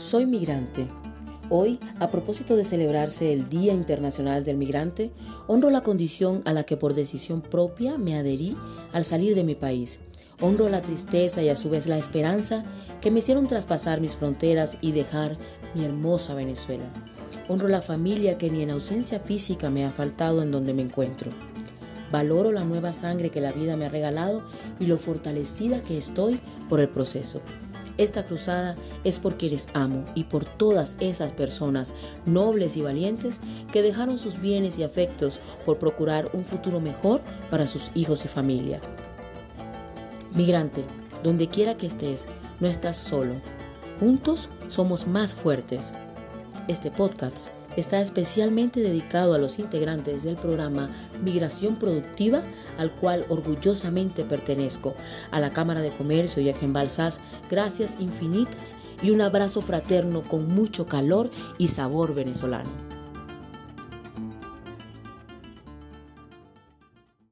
Soy migrante. Hoy, a propósito de celebrarse el Día Internacional del Migrante, honro la condición a la que por decisión propia me adherí al salir de mi país. Honro la tristeza y a su vez la esperanza que me hicieron traspasar mis fronteras y dejar mi hermosa Venezuela. Honro la familia que ni en ausencia física me ha faltado en donde me encuentro. Valoro la nueva sangre que la vida me ha regalado y lo fortalecida que estoy por el proceso. Esta cruzada es por quienes amo y por todas esas personas nobles y valientes que dejaron sus bienes y afectos por procurar un futuro mejor para sus hijos y familia. Migrante, donde quiera que estés, no estás solo. Juntos somos más fuertes. Este podcast está especialmente dedicado a los integrantes del programa Migración Productiva, al cual orgullosamente pertenezco, a la Cámara de Comercio y a Gembalsas, gracias infinitas y un abrazo fraterno con mucho calor y sabor venezolano.